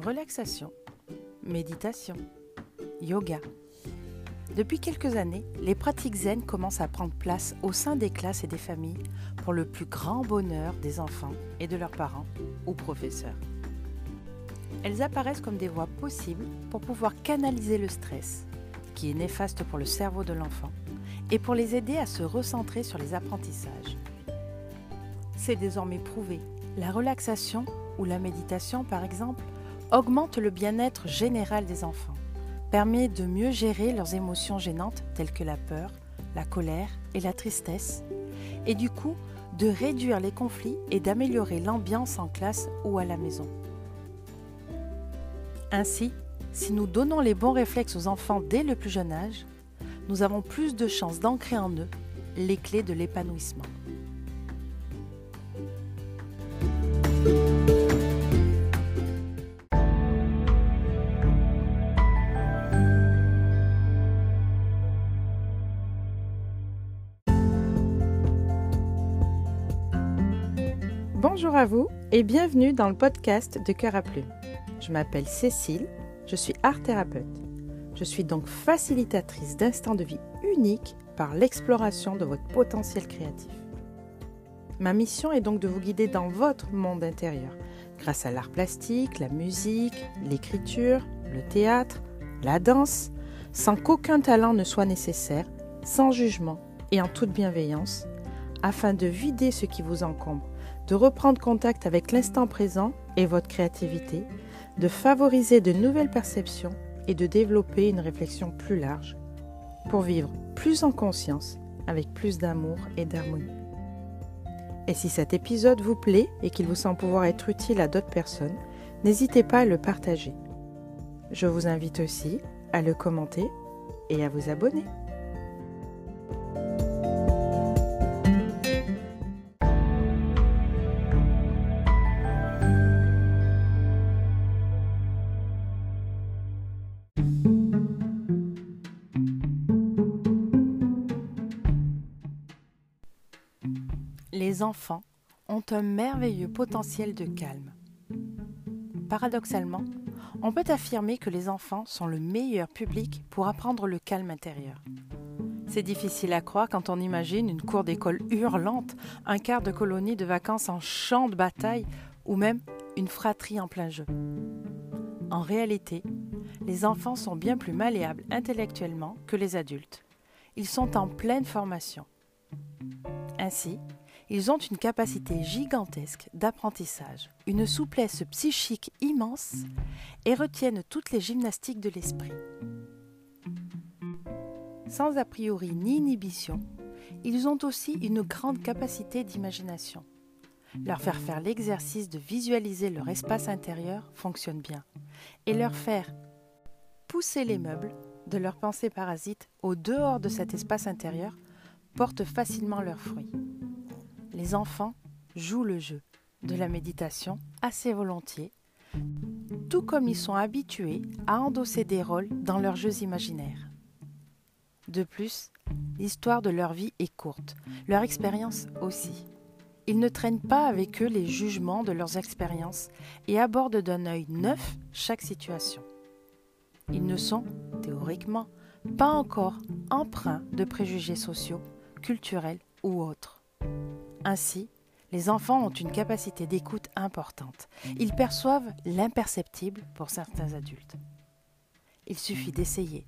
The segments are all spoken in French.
relaxation, méditation, yoga. Depuis quelques années, les pratiques zen commencent à prendre place au sein des classes et des familles pour le plus grand bonheur des enfants et de leurs parents ou professeurs. Elles apparaissent comme des voies possibles pour pouvoir canaliser le stress, qui est néfaste pour le cerveau de l'enfant, et pour les aider à se recentrer sur les apprentissages. C'est désormais prouvé, la relaxation ou la méditation par exemple augmente le bien-être général des enfants, permet de mieux gérer leurs émotions gênantes telles que la peur, la colère et la tristesse, et du coup de réduire les conflits et d'améliorer l'ambiance en classe ou à la maison. Ainsi, si nous donnons les bons réflexes aux enfants dès le plus jeune âge, nous avons plus de chances d'ancrer en eux les clés de l'épanouissement. Bonjour à vous et bienvenue dans le podcast de Cœur à Plume. Je m'appelle Cécile, je suis art thérapeute. Je suis donc facilitatrice d'instants de vie uniques par l'exploration de votre potentiel créatif. Ma mission est donc de vous guider dans votre monde intérieur grâce à l'art plastique, la musique, l'écriture, le théâtre, la danse, sans qu'aucun talent ne soit nécessaire, sans jugement et en toute bienveillance, afin de vider ce qui vous encombre, de reprendre contact avec l'instant présent et votre créativité, de favoriser de nouvelles perceptions et de développer une réflexion plus large pour vivre plus en conscience, avec plus d'amour et d'harmonie. Et si cet épisode vous plaît et qu'il vous semble pouvoir être utile à d'autres personnes, n'hésitez pas à le partager. Je vous invite aussi à le commenter et à vous abonner. Les enfants ont un merveilleux potentiel de calme. Paradoxalement, on peut affirmer que les enfants sont le meilleur public pour apprendre le calme intérieur. C'est difficile à croire quand on imagine une cour d'école hurlante, un quart de colonie de vacances en champ de bataille ou même une fratrie en plein jeu. En réalité, les enfants sont bien plus malléables intellectuellement que les adultes. Ils sont en pleine formation. Ainsi, ils ont une capacité gigantesque d'apprentissage, une souplesse psychique immense et retiennent toutes les gymnastiques de l'esprit. Sans a priori ni inhibition, ils ont aussi une grande capacité d'imagination. Leur faire faire l'exercice de visualiser leur espace intérieur fonctionne bien, et leur faire pousser les meubles de leurs pensées parasites au dehors de cet espace intérieur porte facilement leurs fruits les enfants jouent le jeu de la méditation assez volontiers, tout comme ils sont habitués à endosser des rôles dans leurs jeux imaginaires. De plus, l'histoire de leur vie est courte, leur expérience aussi. Ils ne traînent pas avec eux les jugements de leurs expériences et abordent d'un œil neuf chaque situation. Ils ne sont, théoriquement, pas encore empreints de préjugés sociaux, culturels ou autres. Ainsi, les enfants ont une capacité d'écoute importante. Ils perçoivent l'imperceptible pour certains adultes. Il suffit d'essayer,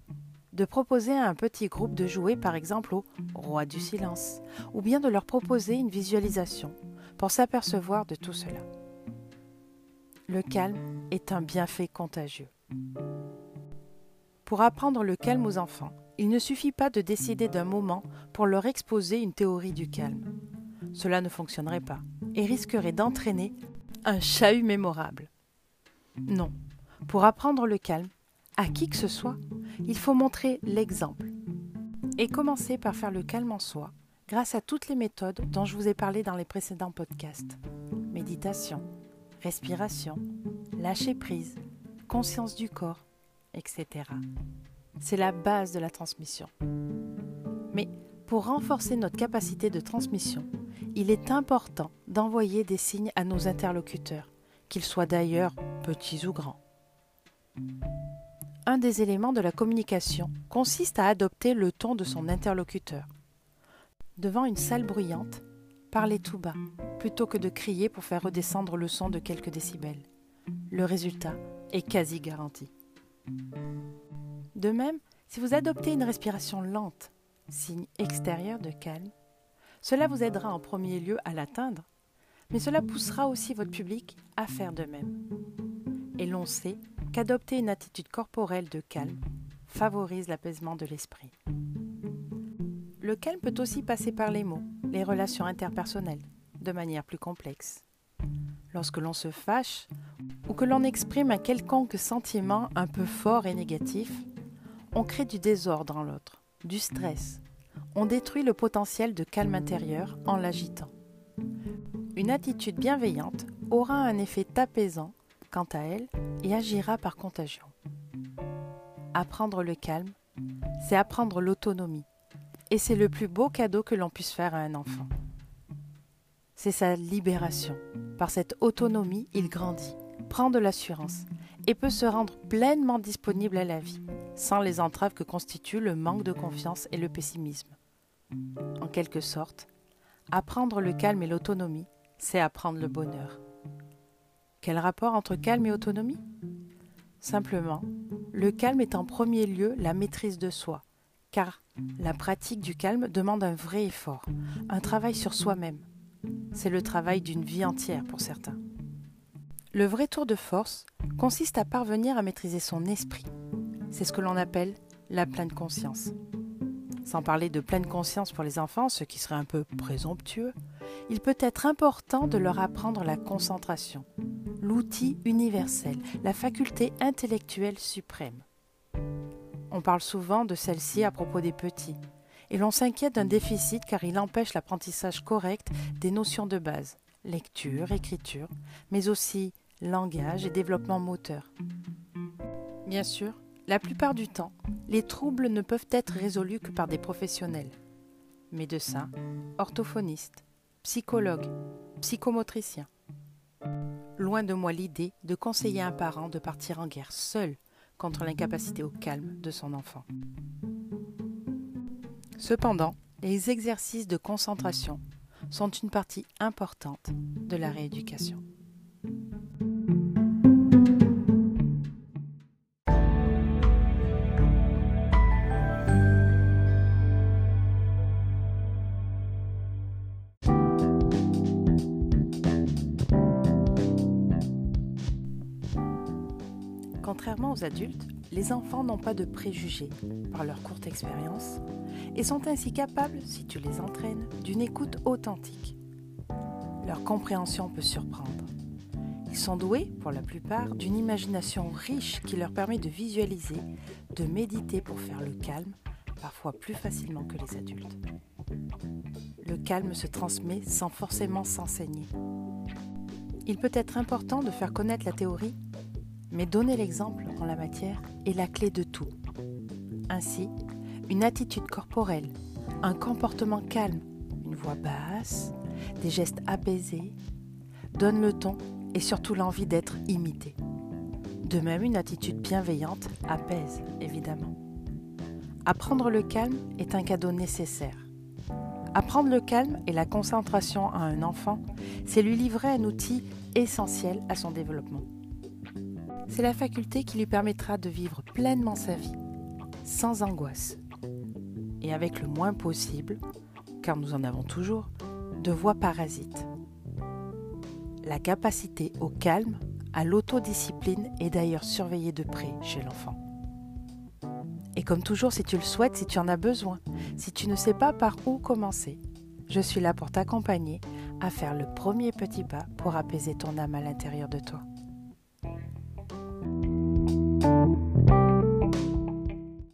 de proposer à un petit groupe de jouer par exemple au roi du silence, ou bien de leur proposer une visualisation pour s'apercevoir de tout cela. Le calme est un bienfait contagieux. Pour apprendre le calme aux enfants, il ne suffit pas de décider d'un moment pour leur exposer une théorie du calme cela ne fonctionnerait pas et risquerait d'entraîner un chahut mémorable. Non, pour apprendre le calme, à qui que ce soit, il faut montrer l'exemple et commencer par faire le calme en soi grâce à toutes les méthodes dont je vous ai parlé dans les précédents podcasts. Méditation, respiration, lâcher prise, conscience du corps, etc. C'est la base de la transmission. Mais pour renforcer notre capacité de transmission, il est important d'envoyer des signes à nos interlocuteurs, qu'ils soient d'ailleurs petits ou grands. Un des éléments de la communication consiste à adopter le ton de son interlocuteur. Devant une salle bruyante, parlez tout bas, plutôt que de crier pour faire redescendre le son de quelques décibels. Le résultat est quasi garanti. De même, si vous adoptez une respiration lente, signe extérieur de calme, cela vous aidera en premier lieu à l'atteindre, mais cela poussera aussi votre public à faire de même. Et l'on sait qu'adopter une attitude corporelle de calme favorise l'apaisement de l'esprit. Le calme peut aussi passer par les mots, les relations interpersonnelles, de manière plus complexe. Lorsque l'on se fâche ou que l'on exprime un quelconque sentiment un peu fort et négatif, on crée du désordre en l'autre, du stress. On détruit le potentiel de calme intérieur en l'agitant. Une attitude bienveillante aura un effet apaisant quant à elle et agira par contagion. Apprendre le calme, c'est apprendre l'autonomie, et c'est le plus beau cadeau que l'on puisse faire à un enfant. C'est sa libération. Par cette autonomie, il grandit, prend de l'assurance et peut se rendre pleinement disponible à la vie, sans les entraves que constituent le manque de confiance et le pessimisme. En quelque sorte, apprendre le calme et l'autonomie, c'est apprendre le bonheur. Quel rapport entre calme et autonomie? Simplement, le calme est en premier lieu la maîtrise de soi, car la pratique du calme demande un vrai effort, un travail sur soi-même. C'est le travail d'une vie entière pour certains. Le vrai tour de force consiste à parvenir à maîtriser son esprit. C'est ce que l'on appelle la pleine conscience. Sans parler de pleine conscience pour les enfants, ce qui serait un peu présomptueux, il peut être important de leur apprendre la concentration, l'outil universel, la faculté intellectuelle suprême. On parle souvent de celle-ci à propos des petits, et l'on s'inquiète d'un déficit car il empêche l'apprentissage correct des notions de base, lecture, écriture, mais aussi langage et développement moteur. Bien sûr, la plupart du temps, les troubles ne peuvent être résolus que par des professionnels médecins, orthophonistes, psychologues, psychomotriciens. Loin de moi l'idée de conseiller un parent de partir en guerre seul contre l'incapacité au calme de son enfant. Cependant, les exercices de concentration sont une partie importante de la rééducation. Aux adultes, les enfants n'ont pas de préjugés par leur courte expérience et sont ainsi capables, si tu les entraînes, d'une écoute authentique. Leur compréhension peut surprendre. Ils sont doués, pour la plupart, d'une imagination riche qui leur permet de visualiser, de méditer pour faire le calme, parfois plus facilement que les adultes. Le calme se transmet sans forcément s'enseigner. Il peut être important de faire connaître la théorie mais donner l'exemple en la matière est la clé de tout. Ainsi, une attitude corporelle, un comportement calme, une voix basse, des gestes apaisés, donnent le ton et surtout l'envie d'être imité. De même, une attitude bienveillante apaise, évidemment. Apprendre le calme est un cadeau nécessaire. Apprendre le calme et la concentration à un enfant, c'est lui livrer un outil essentiel à son développement. C'est la faculté qui lui permettra de vivre pleinement sa vie, sans angoisse, et avec le moins possible, car nous en avons toujours, de voix parasites. La capacité au calme, à l'autodiscipline est d'ailleurs surveillée de près chez l'enfant. Et comme toujours, si tu le souhaites, si tu en as besoin, si tu ne sais pas par où commencer, je suis là pour t'accompagner à faire le premier petit pas pour apaiser ton âme à l'intérieur de toi.